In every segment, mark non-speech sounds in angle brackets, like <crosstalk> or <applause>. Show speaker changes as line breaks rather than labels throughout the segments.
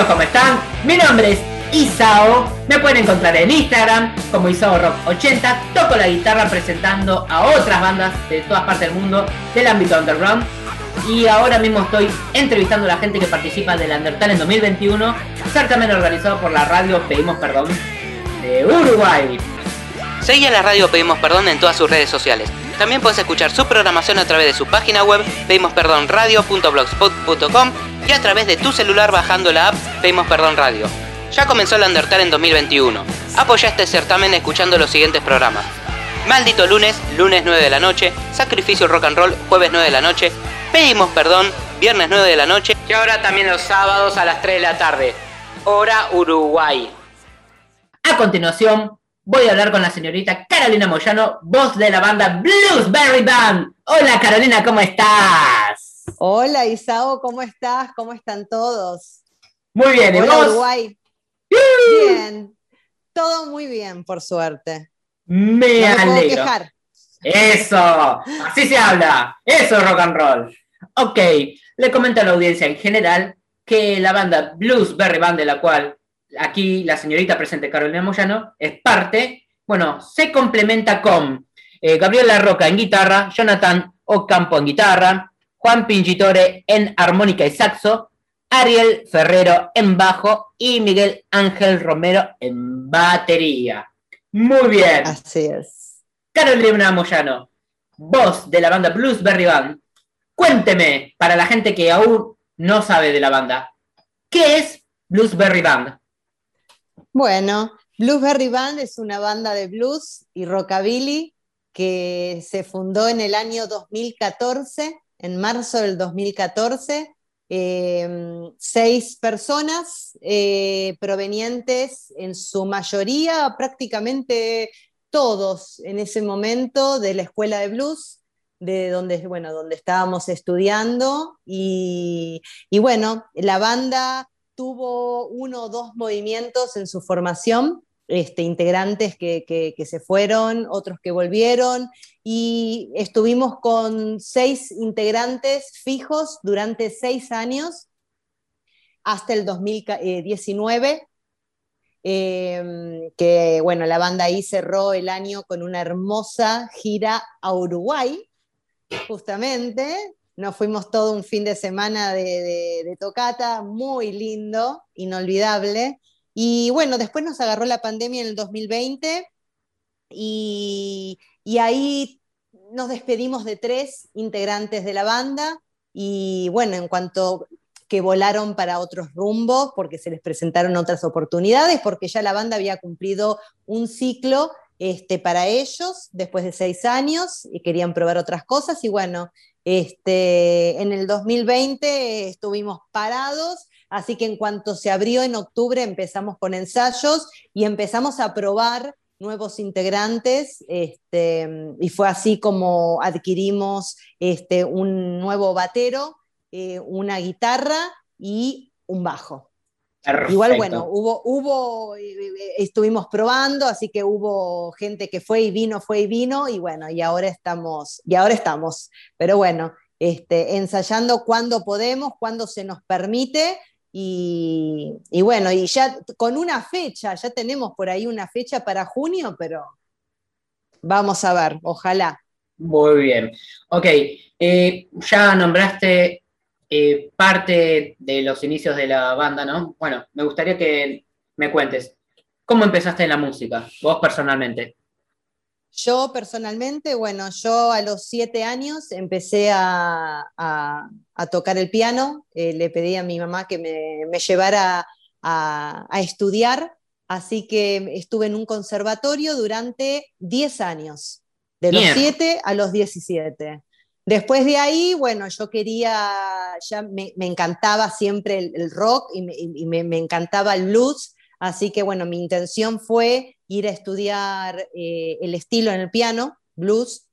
¿cómo están? Mi nombre es Isao. Me pueden encontrar en Instagram como Isao Rock 80. Toco la guitarra presentando a otras bandas de todas partes del mundo del ámbito underground. Y ahora mismo estoy entrevistando a la gente que participa del Undertale en 2021, certamen organizado por la radio Pedimos Perdón de Uruguay.
Seguí a la radio Pedimos Perdón en todas sus redes sociales. También puedes escuchar su programación a través de su página web pedimosperdonradio.blogspot.com y a través de tu celular bajando la app Pedimos Perdón Radio. Ya comenzó el Undertale en 2021. Apoya este certamen escuchando los siguientes programas. Maldito lunes, lunes 9 de la noche, Sacrificio Rock and Roll, jueves 9 de la noche, Pedimos Perdón, viernes 9 de la noche y ahora también los sábados a las 3 de la tarde, hora Uruguay.
A continuación, voy a hablar con la señorita Carolina Moyano, voz de la banda Bluesberry Band. Hola Carolina, ¿cómo estás?
Hola Isao, ¿cómo estás? ¿Cómo están todos?
Muy bien, ¿y
Hola
vos?
Uruguay. Bien, todo muy bien, por suerte.
Me
No me puedo
alegro.
quejar.
Eso, así se habla. Eso es rock and roll. Ok, le comento a la audiencia en general que la banda Bluesberry Band, de la cual aquí la señorita presente Carolina Moyano es parte, bueno, se complementa con eh, Gabriel La Roca en guitarra, Jonathan Ocampo en guitarra, Juan Pingitore en armónica y saxo, Ariel Ferrero en bajo y Miguel Ángel Romero en batería. Muy bien.
Así es.
Carolina Moyano, voz de la banda Bluesberry Band. Cuénteme, para la gente que aún no sabe de la banda, ¿qué es Bluesberry Band?
Bueno, Bluesberry Band es una banda de blues y rockabilly que se fundó en el año 2014, en marzo del 2014. eh, seis personas eh, provenientes, en su mayoría, prácticamente todos en ese momento, de la escuela de blues, de donde, bueno, donde estábamos estudiando. Y, y bueno, la banda tuvo uno o dos movimientos en su formación, este, integrantes que, se fueron, otros que volvieron, y estuvimos con seis integrantes fijos durante seis años, hasta el 2019. Eh, que bueno, la banda ahí cerró el año con una hermosa gira a Uruguay, justamente, nos fuimos todo un fin de semana de, tocata, muy lindo, inolvidable. Y bueno, después nos agarró la pandemia en el 2020 y, y ahí nos despedimos de tres integrantes de la banda. Y bueno, en cuanto que volaron para otros rumbos, porque se les presentaron otras oportunidades, porque ya la banda había cumplido un ciclo este, para ellos después de seis años y querían probar otras cosas. Y bueno, este, en el 2020 estuvimos parados, así que en cuanto se abrió en octubre empezamos con ensayos y empezamos a probar nuevos integrantes este, y fue así como adquirimos este, un nuevo batero, eh, una guitarra y un bajo.
Perfecto.
Igual, bueno, hubo, hubo, estuvimos probando, así que hubo gente que fue y vino, fue y vino, y bueno, y ahora estamos, y ahora estamos. Pero bueno, este, ensayando cuando podemos, cuando se nos permite, y, y, bueno, y ya con una fecha, ya tenemos por ahí una fecha para junio, pero vamos a ver, ojalá.
Muy bien. Ok, eh, ya nombraste eh, parte de los inicios de la banda, ¿no? Bueno, me gustaría que me cuentes, ¿cómo empezaste en la música, vos personalmente?
Yo personalmente, bueno, yo a los siete años empecé a, a, a tocar el piano, eh, le pedí a mi mamá que me, me llevara a, a, estudiar, así que estuve en un conservatorio durante 10 años, de los 7 a los 17. Después de ahí, bueno, yo quería, ya me, me encantaba siempre el, el rock y, me, y me, me, encantaba el blues, así que bueno, mi intención fue ir a estudiar eh, el estilo en el piano, blues,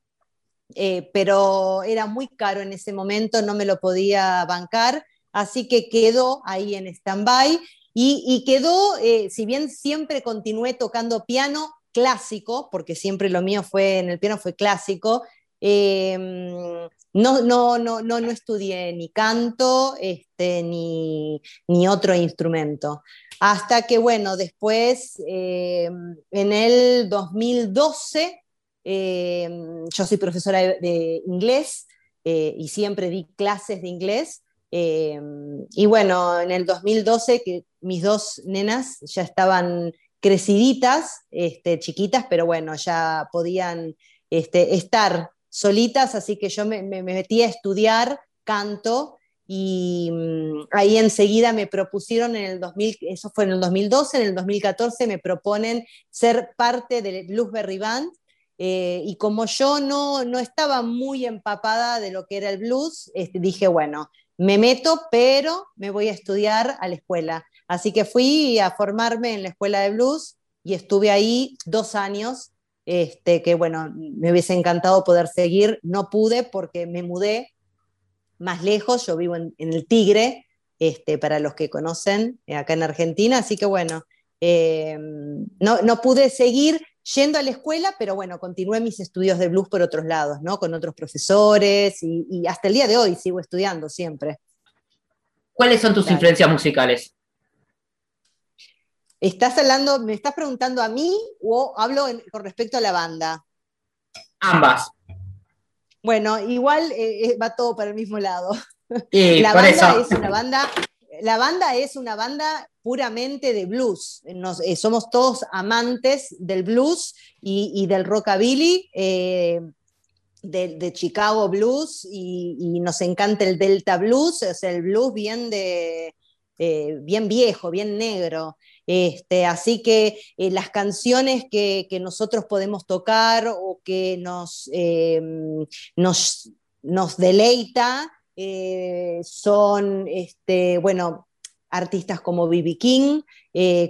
eh, pero era muy caro en ese momento, no me lo podía bancar, así que quedó ahí en stand-by. Y, quedó, eh, si bien siempre continué tocando piano clásico, porque siempre lo mío fue en el piano fue clásico, no, no, no, no, no estudié ni canto este, ni, ni otro instrumento. Hasta que, bueno, después, eh, en el 2012, eh, yo soy profesora de, inglés eh, y siempre di clases de inglés. y bueno, en el 2012, que mis dos nenas ya estaban creciditas, este, chiquitas, pero bueno, ya podían este, estar solitas, así que yo me, metí a estudiar canto y mm, ahí enseguida me propusieron en el 2000, eso fue en el 2012, en el 2014 me proponen ser parte del Bluesberry Band eh, y como yo no, no estaba muy empapada de lo que era el blues, este, dije, bueno, me meto, pero me voy a estudiar a la escuela. Así que fui a formarme en la escuela de blues y estuve ahí dos años este, que bueno, me hubiese encantado poder seguir, no pude porque me mudé más lejos, yo vivo en, el Tigre, este, para los que conocen, eh, acá en Argentina, así que bueno, eh, no, no, pude seguir yendo a la escuela, pero bueno, continué mis estudios de blues por otros lados, ¿no? Con otros profesores y, hasta el día de hoy sigo estudiando siempre.
¿Cuáles son tus influencias musicales?
¿Estás hablando, me estás preguntando a mí o hablo con respecto a la banda?
Ambas.
Bueno, igual eh, eh, va todo para el mismo lado. <laughs> la banda es una banda, la banda es una banda puramente de blues. Eh, somos todos amantes del blues y, del rockabilly. de, Chicago Blues y, nos encanta el Delta Blues, o sea, el blues bien de bien viejo, bien negro. Este, así que eh, las canciones que, nosotros podemos tocar o que nos, eh, deleita eh, son, este, bueno, artistas como B.B. King,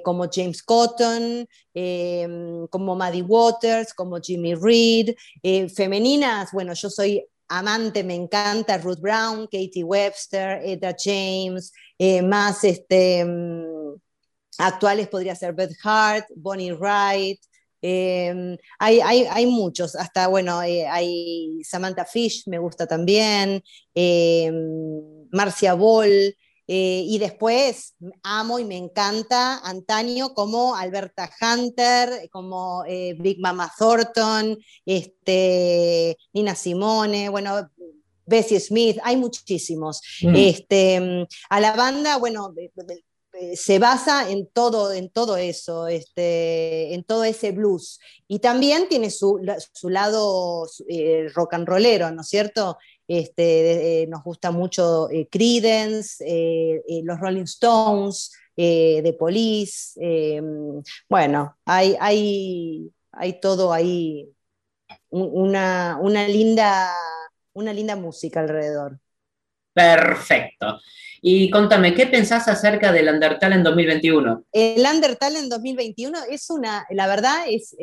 como James Cotton, como Maddie Waters, como Jimmy Reed, femeninas, bueno, yo soy amante, me encanta Ruth Brown, Katie Webster, Etta James, más este, mm, Actuales podría ser Beth Hart, Bonnie Wright, em, hay, muchos, hasta bueno, eh, hay Samantha Fish, me gusta también, em, Marcia Ball, eh, y después amo y me encanta antaño como Alberta Hunter, como eh, Big Mama Thornton, este, Nina Simone, bueno, Bessie Smith, hay muchísimos. Mm. Este, a la banda, bueno, eh, se basa en todo, en todo eso, este, en todo ese blues. Y también tiene su, lado eh, rock and rollero, ¿no es cierto? Este, eh, nos gusta mucho Creedence, los Rolling Stones, The Police. bueno, hay, hay, hay, todo ahí, una, una, linda, una linda música alrededor.
Perfecto. Y contame, ¿qué pensás acerca del Undertale en 2021?
El Undertale en 2021 es una, la verdad, es,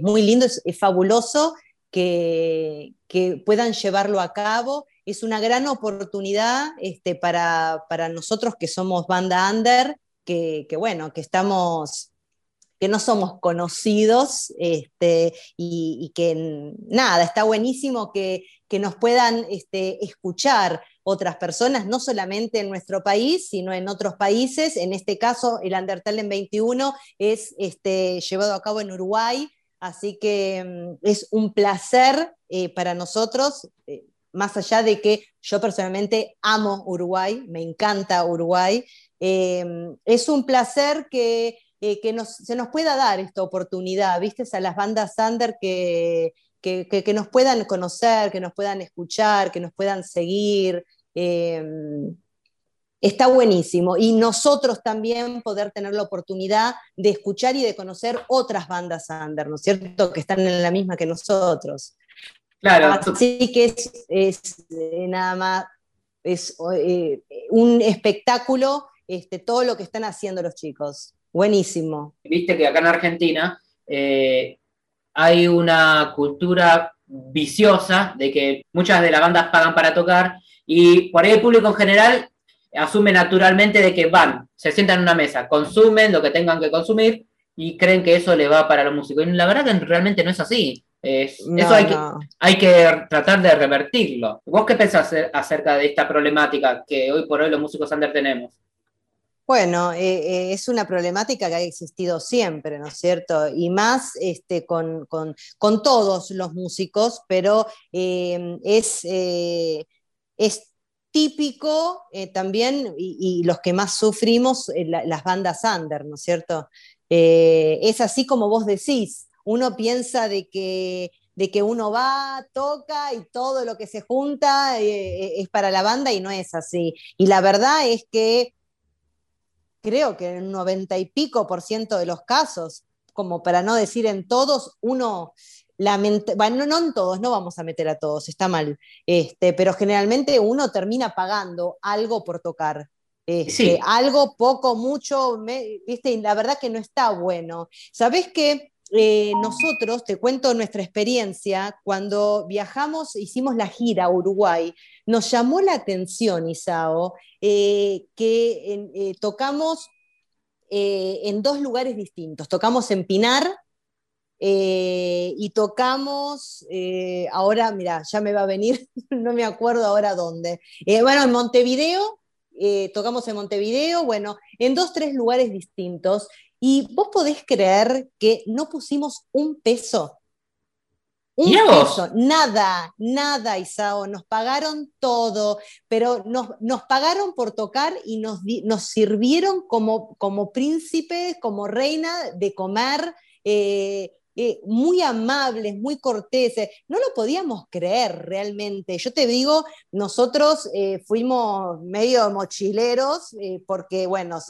muy lindo, es, fabuloso que, puedan llevarlo a cabo. Es una gran oportunidad este, para, nosotros que somos banda under, que, bueno, que estamos que no somos conocidos este, y, que nada, está buenísimo que, nos puedan este, escuchar otras personas, no solamente en nuestro país, sino en otros países. En este caso, el Undertale en 21 es este, llevado a cabo en Uruguay, así que mm, es un placer eh, para nosotros, eh, más allá de que yo personalmente amo Uruguay, me encanta Uruguay, eh, es un placer que, se nos pueda dar esta oportunidad, ¿viste? A las bandas under que, que, nos puedan conocer, que nos puedan escuchar, que nos puedan seguir, Em, está buenísimo. Y nosotros también poder tener la oportunidad de escuchar y de conocer otras bandas under, ¿no es cierto? Que están en la misma que nosotros. Claro. Así que es, eh, nada más, es eh, un espectáculo este, todo lo que están haciendo los chicos. Buenísimo.
Viste que acá en Argentina eh, hay una cultura viciosa de que muchas de las bandas pagan para tocar y por ahí el público en general asume naturalmente de que van, se sientan en una mesa, consumen lo que tengan que consumir y creen que eso le va para los músicos. Y la verdad que realmente no es así. eso hay, que, hay que tratar de revertirlo. ¿Vos qué pensás acerca de esta problemática que hoy por hoy los músicos under tenemos?
Bueno, eh, eh, es una problemática que ha existido siempre, ¿no es cierto? Y más este, con, todos los músicos, pero eh, es, es, típico también, y, los que más sufrimos, las bandas under, ¿no es cierto? es así como vos decís, uno piensa de que de que uno va, toca y todo lo que se junta es para la banda y no es así. Y la verdad es que creo que en un noventa y pico por ciento de los casos, como para no decir en todos, uno lamenta, bueno, no en todos, no vamos a meter a todos, está mal, este, pero generalmente uno termina pagando algo por tocar. Este, algo, poco, mucho, ¿viste? Y la verdad que no está bueno. ¿Sabés qué? Eh, nosotros, te cuento nuestra experiencia, cuando viajamos, hicimos la gira a Uruguay, nos llamó la atención, Isao, eh, que eh, tocamos en dos lugares distintos. Tocamos en Pinar y tocamos, ahora, mira, ya me va a venir, <laughs> no me acuerdo ahora dónde. bueno, en Montevideo, tocamos en Montevideo, bueno, en dos, tres lugares distintos. Y vos podés creer que no pusimos un peso. Un peso, nada, nada, Isao. Nos pagaron todo, pero nos, nos pagaron por tocar y nos, nos sirvieron como, como príncipes, como reina de comer. Eh, eh, muy amables, muy corteses. No lo podíamos creer realmente. Yo te digo, nosotros eh, fuimos medio mochileros porque, bueno,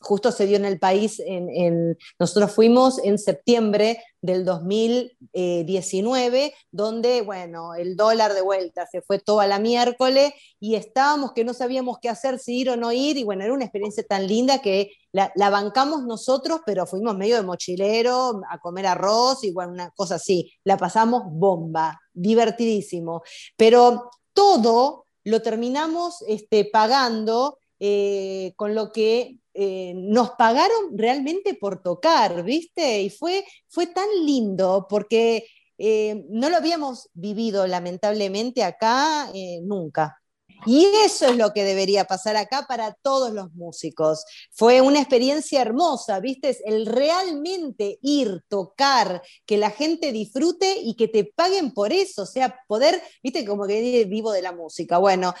justo se dio en el país, en, nosotros fuimos en septiembre del 2019, donde, bueno, el dólar de vuelta se fue toda la miércoles y estábamos que no sabíamos qué hacer, si ir o no ir, y bueno, era una experiencia tan linda que la, bancamos nosotros, pero fuimos medio de mochilero a comer arroz y bueno, una cosa así, la pasamos bomba, divertidísimo, pero todo lo terminamos este, pagando eh, con lo que eh, nos pagaron realmente por tocar, ¿viste? Y fue, fue tan lindo porque eh, no lo habíamos vivido lamentablemente acá eh, nunca. Y eso es lo que debería pasar acá para todos los músicos. Fue una experiencia hermosa, ¿viste? El realmente ir, tocar, que la gente disfrute y que te paguen por eso, o sea, poder, ¿viste? Como que vivo de la música. Bueno,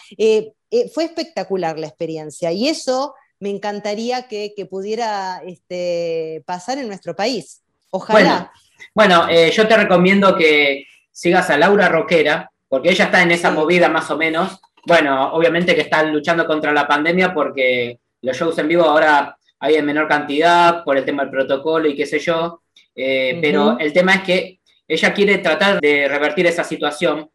fue espectacular la experiencia y eso me encantaría que, pudiera este, pasar en nuestro país. Ojalá.
Bueno, eh, yo te recomiendo que sigas a Laura Roquera, porque ella está en esa movida más o menos. Bueno, obviamente que está luchando contra la pandemia porque los shows en vivo ahora hay en menor cantidad por el tema del protocolo y qué sé yo. Eh, pero el tema es que ella quiere tratar de revertir esa situación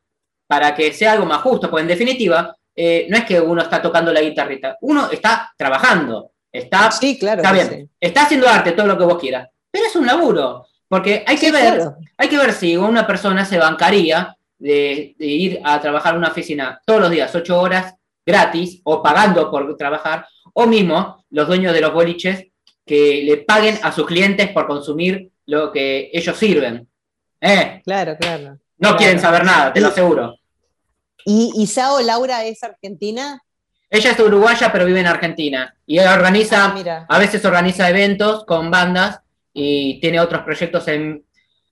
para que sea algo más justo, porque en definitiva, eh, no es que uno está tocando la guitarrita, uno está trabajando, está,
sí, claro,
está bien, está haciendo arte, todo lo que vos quieras, pero es un laburo, porque hay que, ver, hay que ver si una persona se bancaría de, ir a trabajar en una oficina todos los días, ocho horas, gratis, o pagando por trabajar, o mismo los dueños de los boliches que le paguen a sus clientes por consumir lo que ellos sirven.
¿Eh? Claro, claro.
No quieren saber nada, te lo aseguro.
¿Y Isao Laura es argentina?
Ella es uruguaya, pero vive en Argentina. Y ella organiza, ah, a veces organiza eventos con bandas y tiene otros proyectos en,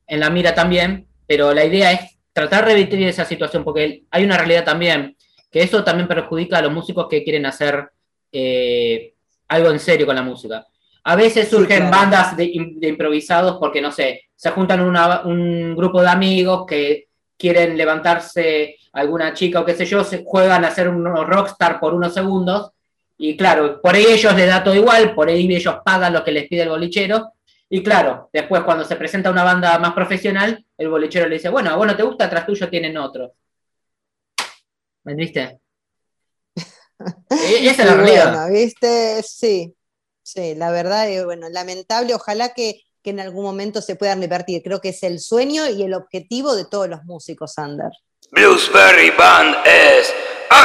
la mira también. Pero la idea es tratar de revertir esa situación, porque hay una realidad también, que eso también perjudica a los músicos que quieren hacer eh, algo en serio con la música. A veces surgen bandas de, improvisados porque, no sé, se juntan un grupo de amigos que quieren levantarse alguna chica o qué sé yo, se juegan a ser unos rockstar por unos segundos. Y claro, por ahí ellos les da todo igual, por ahí ellos pagan lo que les pide el bolichero. Y claro, después cuando se presenta una banda más profesional, el bolichero le dice, bueno, bueno, te gusta, tras tuyo tienen otro. ¿Me viste? <laughs>
E-, esa es la realidad. ¿viste? Sí, sí, la verdad, bueno, lamentable, ojalá que que en algún momento se puedan revertir. Creo que es el sueño y el objetivo de todos los músicos under.
Bluesberry Band es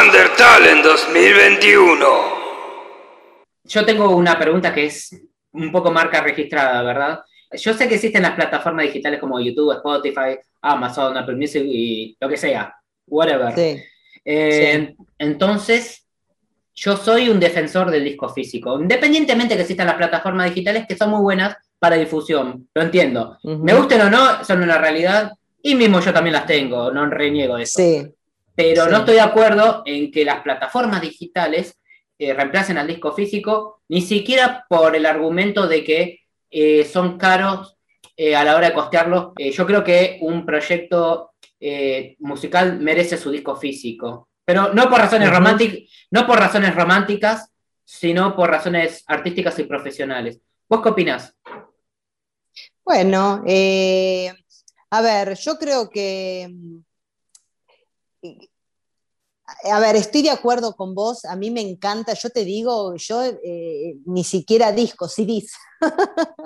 Under Talent 2021.
Yo tengo una pregunta que es un poco marca registrada, ¿verdad? yo sé que existen las plataformas digitales como YouTube, Spotify, Amazon, Apple Music y lo que sea, whatever.
Sí.
Eh, Entonces, yo soy un defensor del disco físico, independientemente que existan las plataformas digitales que son muy buenas para difusión, lo entiendo. Me gusten o no, son una realidad y mismo yo también las tengo, no reniego de eso.
Sí,
Pero
sí.
no estoy de acuerdo en que las plataformas digitales eh, reemplacen al disco físico, ni siquiera por el argumento de que eh, son caros eh, a la hora de costearlos. Yo creo que un proyecto musical merece su disco físico, pero no por razones románticas, no por razones románticas, sino por razones artísticas y profesionales. ¿Vos qué opinás?
Bueno, eh, a ver, yo creo que, mm, a ver, estoy de acuerdo con vos, a mí me encanta, yo te digo, yo eh, ni siquiera discos, CDs. <laughs>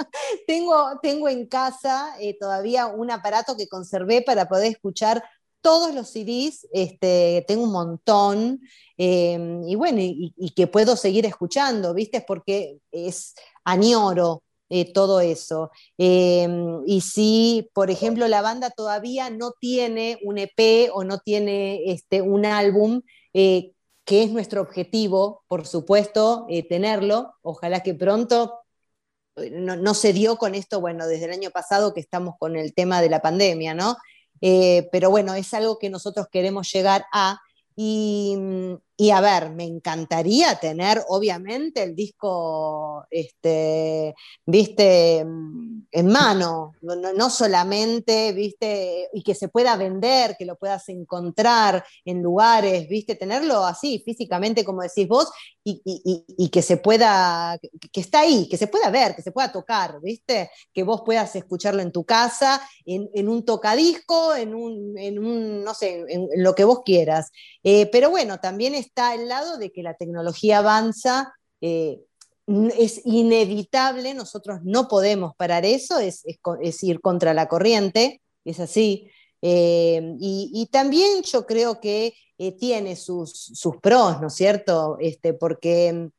tengo, tengo en casa eh, todavía un aparato que conservé para poder escuchar todos los CDs, este, tengo un montón, eh, y bueno, y, y que puedo seguir escuchando, ¿viste? Porque es añoro eh, todo eso. Eh, y si, por ejemplo, la banda todavía no tiene un EP o no tiene este, un álbum, eh, que es nuestro objetivo, por supuesto, eh, tenerlo, ojalá que pronto. No, no se dio con esto, bueno, desde el año pasado que estamos con el tema de la pandemia, ¿no? Pero bueno, es algo que nosotros queremos llegar a. Y, y, a ver, me encantaría tener, obviamente, el disco, este, viste, en mano, no, no, solamente, viste, y que se pueda vender, que lo puedas encontrar en lugares, viste, tenerlo así, físicamente, como decís vos, y, y, y que se pueda, que, está ahí, que se pueda ver, que se pueda tocar, viste, que vos puedas escucharlo en tu casa, en, en un tocadisco, en un, en un, no sé, en, lo que vos quieras. Eh, pero bueno, también está el lado de que la tecnología avanza, eh, es inevitable, nosotros no podemos parar eso, es, es, ir contra la corriente, es así. Eh, y, también yo creo que eh, tiene sus, sus, pros, ¿no es cierto? Este, porque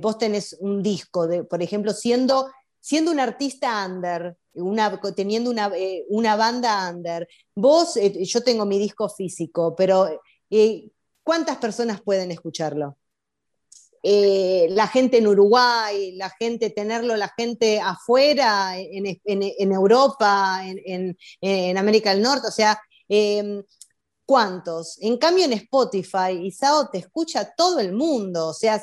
vos tenés un disco, de, por ejemplo, siendo, siendo un artista under, una, teniendo una, una, banda under, vos, yo tengo mi disco físico, pero ¿cuántas personas pueden escucharlo? Eh, la gente en Uruguay, la gente, tenerlo la gente afuera, en, Europa, en, América del Norte, o sea, eh, ¿cuántos? En cambio en Spotify, Isao te escucha todo el mundo, o sea,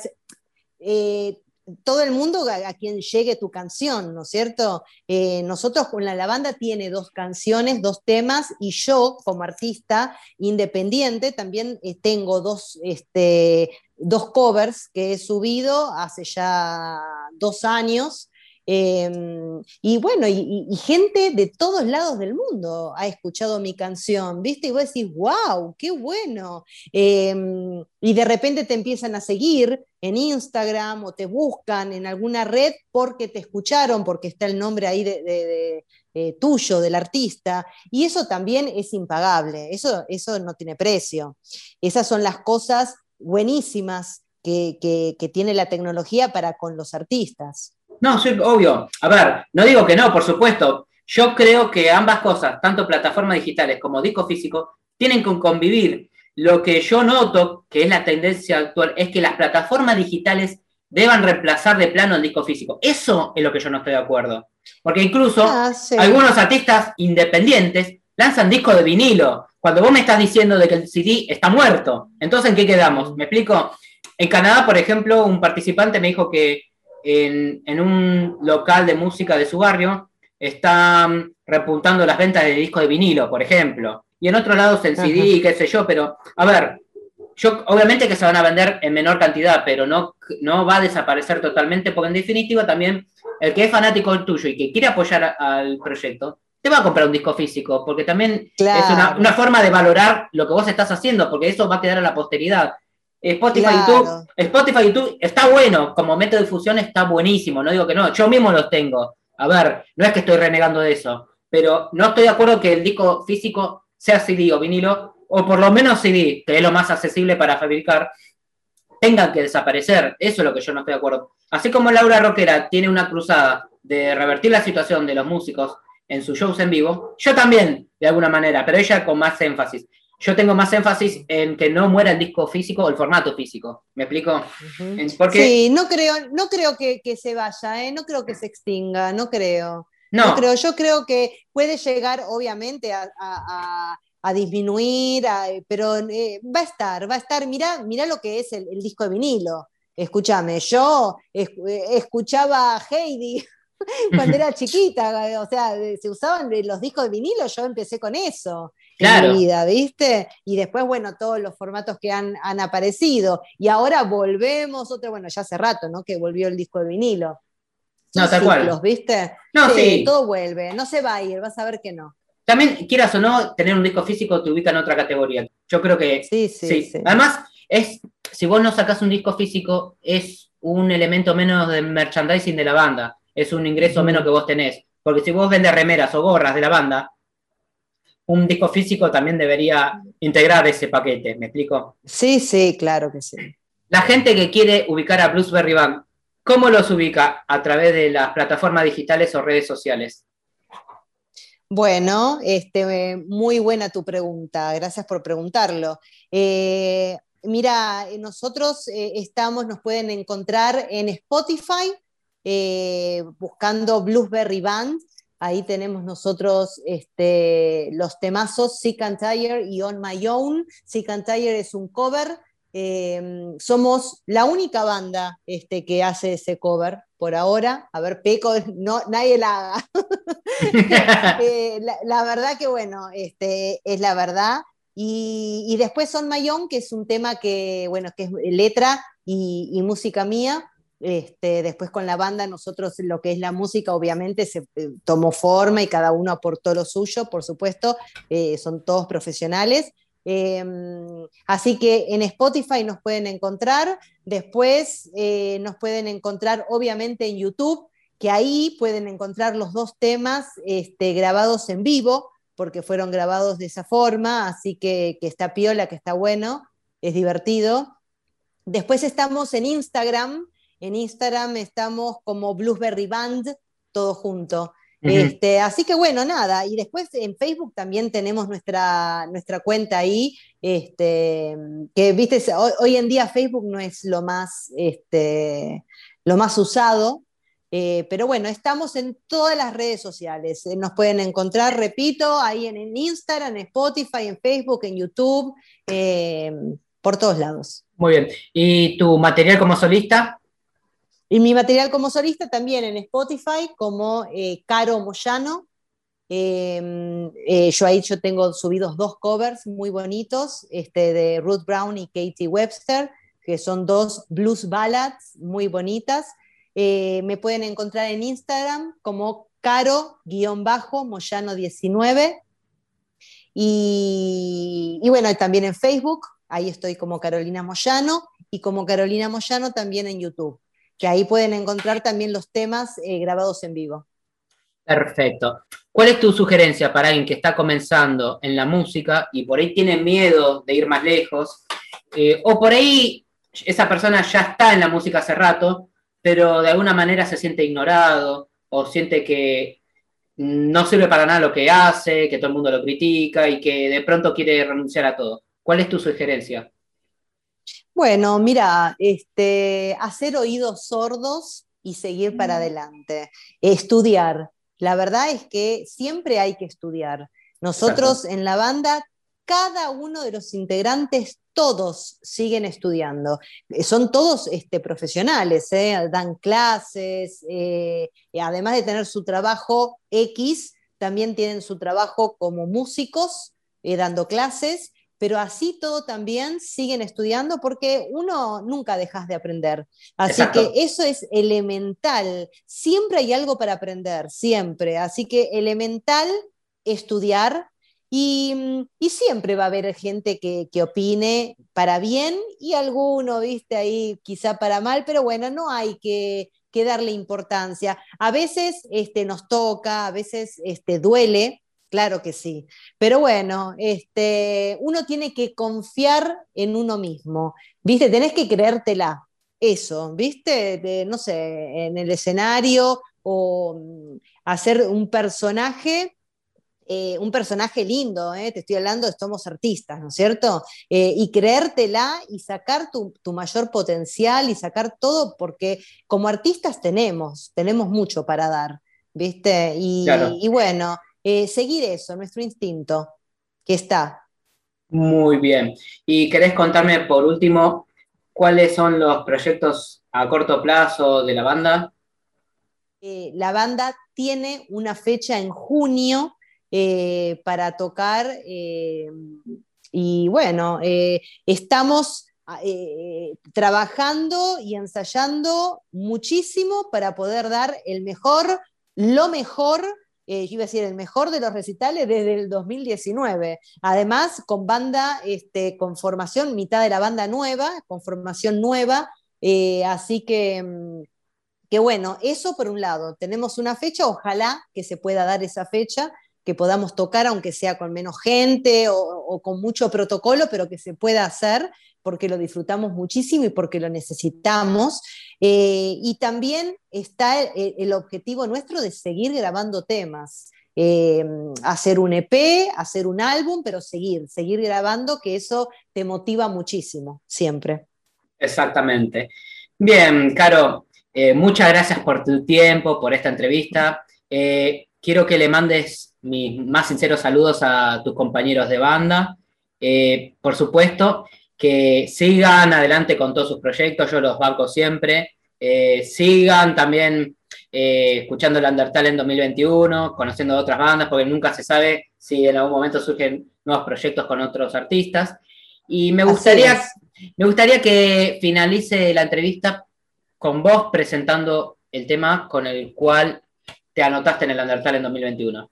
eh, todo el mundo a, quien llegue tu canción, ¿no es cierto? Eh, nosotros con la, la, banda tiene dos canciones, dos temas, y yo como artista independiente también eh, tengo dos, este, dos covers que he subido hace ya dos años. Eh, y bueno, y, gente de todos lados del mundo ha escuchado mi canción, ¿viste? Y vos decís, wow, qué bueno. Eh, y de repente te empiezan a seguir en Instagram o te buscan en alguna red porque te escucharon, porque está el nombre ahí de, eh, tuyo, del artista. Y eso también es impagable, eso, eso no tiene precio. Esas son las cosas buenísimas que, que tiene la tecnología para con los artistas.
No, sí, obvio. A ver, no digo que no, por supuesto. Yo creo que ambas cosas, tanto plataformas digitales como disco físico, tienen que convivir. Lo que yo noto, que es la tendencia actual, es que las plataformas digitales deban reemplazar de plano el disco físico. Eso es lo que yo no estoy de acuerdo. Porque incluso ah, sí. algunos artistas independientes lanzan discos de vinilo. Cuando vos me estás diciendo de que el CD está muerto, entonces ¿en qué quedamos? ¿Me explico? En Canadá, por ejemplo, un participante me dijo que en, en, un local de música de su barrio están repuntando las ventas de discos de vinilo, por ejemplo. Y en otros lados el CD, Ajá. qué sé yo, pero a ver, yo obviamente que se van a vender en menor cantidad, pero no, no va a desaparecer totalmente, porque en definitiva también el que es fanático tuyo y que quiere apoyar a, al proyecto, te va a comprar un disco físico, porque también claro. es una, una, forma de valorar lo que vos estás haciendo, porque eso va a quedar a la posteridad. Spotify, claro. YouTube, Spotify YouTube está bueno, como método de difusión está buenísimo, no digo que no, yo mismo los tengo. A ver, no es que estoy renegando de eso, pero no estoy de acuerdo que el disco físico sea CD o vinilo, o por lo menos CD, que es lo más accesible para fabricar, tengan que desaparecer. Eso es lo que yo no estoy de acuerdo. Así como Laura Roquera tiene una cruzada de revertir la situación de los músicos en sus shows en vivo, yo también, de alguna manera, pero ella con más énfasis. Yo tengo más énfasis en que no muera el disco físico o el formato físico. ¿Me explico?
Porque... Sí, no creo, no creo que, se vaya, ¿eh? no creo que se extinga, no creo. No. creo, yo creo que puede llegar, obviamente, a, disminuir, pero eh, va a estar, va a estar. Mira, mira lo que es el, disco de vinilo. Escúchame, yo eh, escuchaba a Heidi <laughs> cuando era <laughs> chiquita, o sea, se usaban los discos de vinilo, yo empecé con eso mi vida, ¿viste? Y después, bueno, todos los formatos que han, aparecido. Y ahora volvemos, otro, bueno, ya hace rato, ¿no? Que volvió el disco de vinilo.
No, tal cual.
¿viste? No, sí, Todo vuelve, no se va a ir, vas a ver que no.
También, quieras o no, tener un disco físico te ubica en otra categoría. Yo creo que. Sí, sí. sí. Además, es, si vos no sacás un disco físico, es un elemento menos de merchandising de la banda es un ingreso menos que vos tenés. Porque si vos vendes remeras o gorras de la banda, un disco físico también debería integrar ese paquete, ¿me explico?
Sí, sí, claro que sí.
La gente que quiere ubicar a Bluesberry Band, ¿cómo los ubica? ¿A través de las plataformas digitales o redes sociales?
Bueno, este, muy buena tu pregunta, gracias por preguntarlo. Eh, mira, nosotros eh, estamos, nos pueden encontrar en Spotify eh, buscando Bluesberry Band. Ahí tenemos nosotros este, los temazos Sick and Tire y On My Own. Sick and Tire es un cover. Em, somos la única banda este, que hace ese cover por ahora. A ver, Peco, <laughs> no, nadie la haga. <laughs> Eh, la, verdad que bueno, este, es la verdad. Y, después On My Own, que es un tema que, bueno, que es letra y música mía. Este, después con la banda nosotros lo que es la música obviamente se eh, tomó forma y cada uno aportó lo suyo, por supuesto, eh, son todos profesionales. Em, así que en Spotify nos pueden encontrar, después eh, nos pueden encontrar obviamente en YouTube, que ahí pueden encontrar los dos temas este, grabados en vivo, porque fueron grabados de esa forma, así que, que está piola, que está bueno, es divertido. Después estamos en Instagram, en Instagram estamos como Bluesberry Band, todo junto. este, así que bueno, nada. Y después en Facebook también tenemos nuestra, nuestra cuenta ahí, este, que viste, hoy, en día Facebook no es lo más, este, lo más usado, eh, pero bueno, estamos en todas las redes sociales. Eh, nos pueden encontrar, repito, ahí en, Instagram, en Spotify, en Facebook, en YouTube, eh, por todos lados.
Muy bien. ¿Y tu material como solista?
Y mi material como solista también en Spotify como eh, Caro Moyano. Em, eh, yo ahí yo tengo subidos dos covers muy bonitos, este, de Ruth Brown y Katie Webster, que son dos blues ballads muy bonitas. Eh, me pueden encontrar en Instagram como caro-moyano19. Y, y bueno, también en Facebook, ahí estoy como Carolina Moyano y como Carolina Moyano también en YouTube que ahí pueden encontrar también los temas eh, grabados en vivo.
Perfecto. ¿Cuál es tu sugerencia para alguien que está comenzando en la música y por ahí tiene miedo de ir más lejos? Eh, o por ahí esa persona ya está en la música hace rato, pero de alguna manera se siente ignorado o siente que no sirve para nada lo que hace, que todo el mundo lo critica y que de pronto quiere renunciar a todo. ¿Cuál es tu sugerencia?
Bueno, mira, este, hacer oídos sordos y seguir para adelante, estudiar. La verdad es que siempre hay que estudiar. Nosotros en la banda, cada uno de los integrantes, todos siguen estudiando. Eh, son todos este, profesionales, ¿eh? dan clases, eh, además de tener su trabajo X, también tienen su trabajo como músicos, dando clases pero así todo también siguen estudiando porque uno nunca dejas de aprender. Así que eso es elemental. Siempre hay algo para aprender, siempre. Así que elemental estudiar y, siempre va a haber gente que, opine para bien y alguno, viste, ahí quizá para mal, pero bueno, no hay que, darle importancia. A veces este, nos toca, a veces este, duele, Claro que sí. Pero bueno, este, uno tiene que confiar en uno mismo. ¿Viste? Tenés que creértela. Eso, ¿viste? no sé, en el escenario o mm, hacer un personaje eh, un personaje lindo, eh, te estoy hablando de somos artistas, ¿no es cierto? Eh, y creértela y sacar tu, mayor potencial y sacar todo, porque como artistas tenemos, tenemos mucho para dar, ¿viste? Y, y bueno, seguir eso, nuestro instinto, que está.
Muy bien. ¿Y querés contarme por último cuáles son los proyectos a corto plazo de la banda?
la banda tiene una fecha en junio eh, para tocar. Eh, y bueno, eh, estamos trabajando y ensayando muchísimo para poder dar el mejor, lo mejor yo iba a decir, el mejor de los recitales desde el 2019. Además, con banda, este, con formación, mitad de la banda nueva, con formación nueva. así que, mm, que bueno, eso por un lado, tenemos una fecha, ojalá que se pueda dar esa fecha que podamos tocar, aunque sea con menos gente o, con mucho protocolo, pero que se pueda hacer porque lo disfrutamos muchísimo y porque lo necesitamos. Eh, y también está el, objetivo nuestro de seguir grabando temas. Eh, hacer un EP, hacer un álbum, pero seguir, seguir grabando, que eso te motiva muchísimo, siempre.
Exactamente. Bien, Caro, eh, muchas gracias por tu tiempo, por esta entrevista. quiero que le mandes mis más sinceros saludos a tus compañeros de banda. Eh, por supuesto, que sigan adelante con todos sus proyectos, yo los banco siempre. Eh, sigan también eh, escuchando el Undertale en 2021, conociendo otras bandas, porque nunca se sabe si en algún momento surgen nuevos proyectos con otros artistas. Y me gustaría, me gustaría que finalice la entrevista con vos presentando el tema con el cual te anotaste en el Undertale en 2021.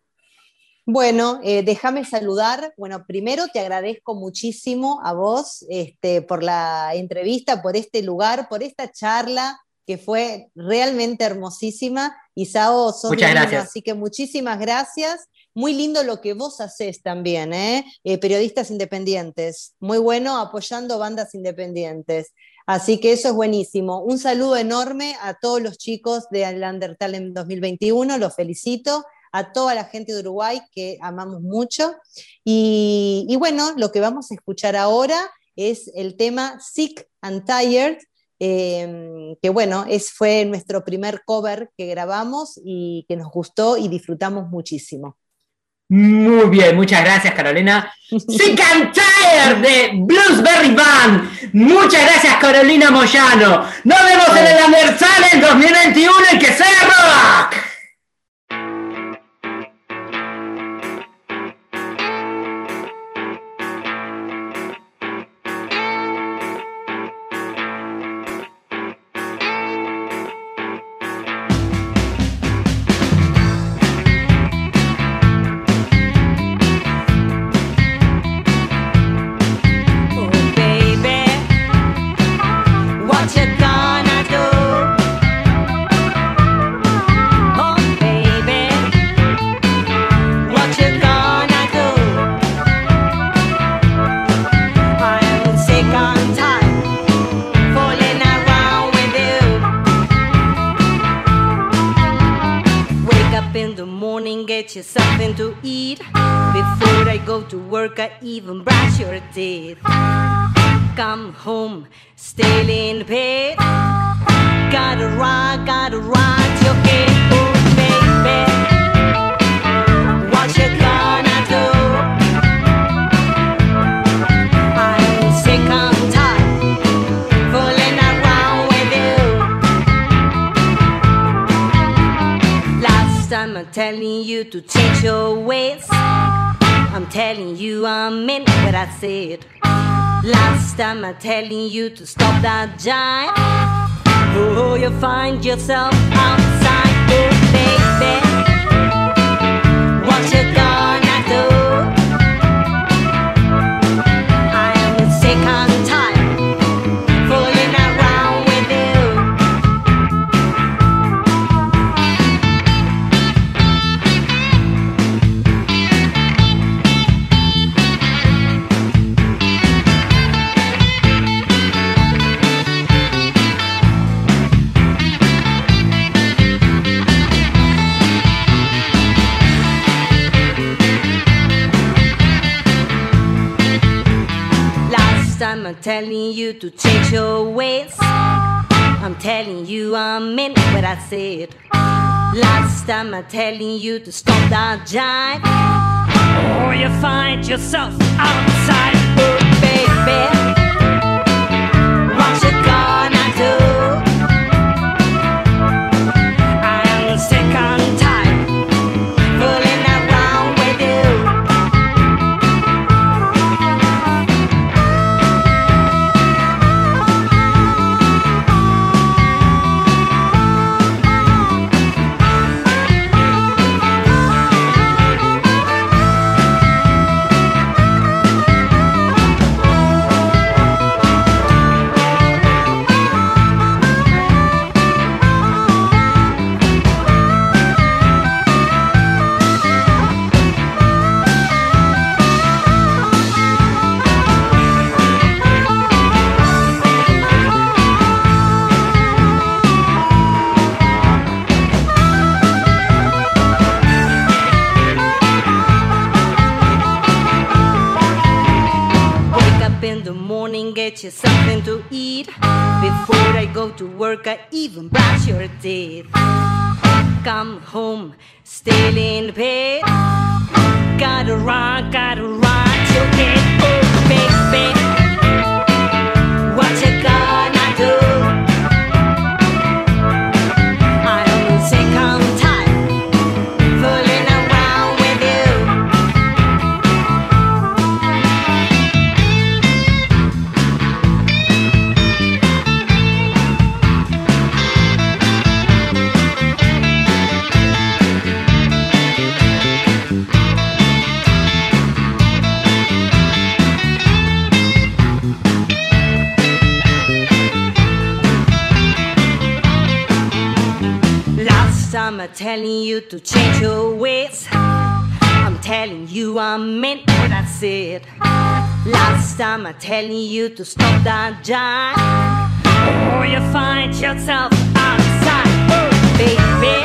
Bueno, eh, déjame saludar. Bueno, primero te agradezco muchísimo a vos este, por la entrevista, por este lugar, por esta charla que fue realmente hermosísima. Isao, sos
Muchas gracias.
así que muchísimas gracias. Muy lindo lo que vos haces también, ¿eh? ¿eh? periodistas independientes. Muy bueno apoyando bandas independientes. Así que eso es buenísimo. Un saludo enorme a todos los chicos de Undertale en 2021, los felicito a toda la gente de Uruguay que amamos mucho. Y, bueno, lo que vamos a escuchar ahora es el tema Sick and Tired, em, que bueno, es, fue nuestro primer cover que grabamos y que nos gustó y disfrutamos muchísimo.
Muy bien, muchas gracias Carolina. <laughs> Sick and Tired de Bluesberry Band. Muchas gracias Carolina Moyano. Nos vemos en el aniversario en 2021 y que sea rock.
even brush your teeth. Come home, still in bed. Gotta rock, gotta rock your head, oh baby. What you gonna do? I'm sick, I'm tired, fooling around with you. Last time I'm telling you to change your ways. I'm telling you I meant what I said. Last time I'm telling you to stop that giant. Oh, you find yourself outside, oh baby. What you gonna do? Telling you to change your ways. I'm telling you I meant what I said. Last time I'm telling you to stop that jive. Or you find yourself outside, oh, baby. In the morning, get you something to eat. Before I go to work, I even brush your teeth. Come home, still in bed. Gotta run, gotta run to get oh, baby. What you gonna do? not telling you to change your ways. I'm telling you I meant what I said. Last time I'm telling you to stop that giant. Or you find yourself outside, oh, baby.